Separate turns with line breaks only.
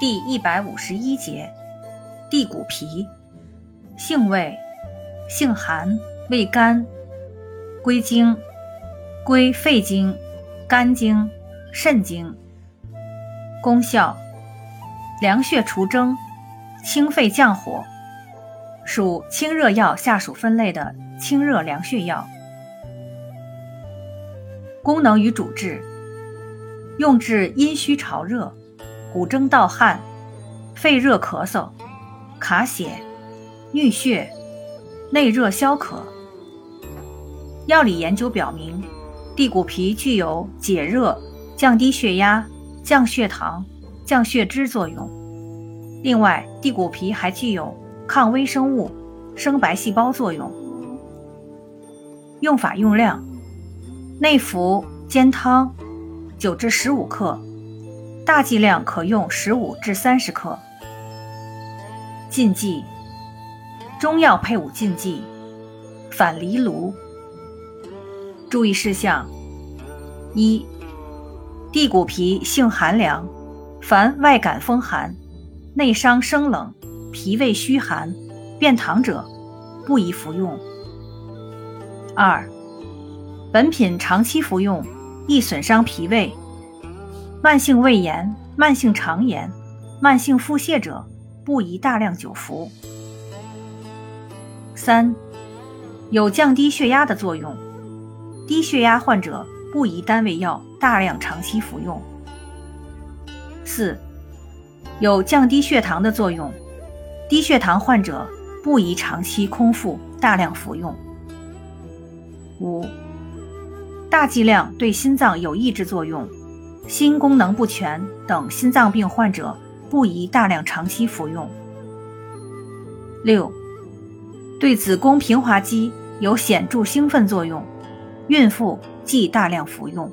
第一百五十一节，地骨皮，性味，性寒，味甘，归经，归肺经、肝经、肾经。功效，凉血除蒸，清肺降火，属清热药下属分类的清热凉血药。功能与主治，用治阴虚潮热。骨蒸盗汗、肺热咳嗽、卡血、衄血、内热消渴。药理研究表明，地骨皮具有解热、降低血压、降血糖、降血脂作用。另外，地骨皮还具有抗微生物、生白细胞作用。用法用量：内服煎汤，九至十五克。大剂量可用十五至三十克。禁忌：中药配伍禁忌，反藜芦。注意事项：一、地骨皮性寒凉，凡外感风寒、内伤生冷、脾胃虚寒、便溏者，不宜服用。二、本品长期服用易损伤脾胃。慢性胃炎、慢性肠炎、慢性腹泻者，不宜大量久服。三、有降低血压的作用，低血压患者不宜单味药大量长期服用。四、有降低血糖的作用，低血糖患者不宜长期空腹大量服用。五、大剂量对心脏有抑制作用。心功能不全等心脏病患者不宜大量长期服用。六，对子宫平滑肌有显著兴奋作用，孕妇忌大量服用。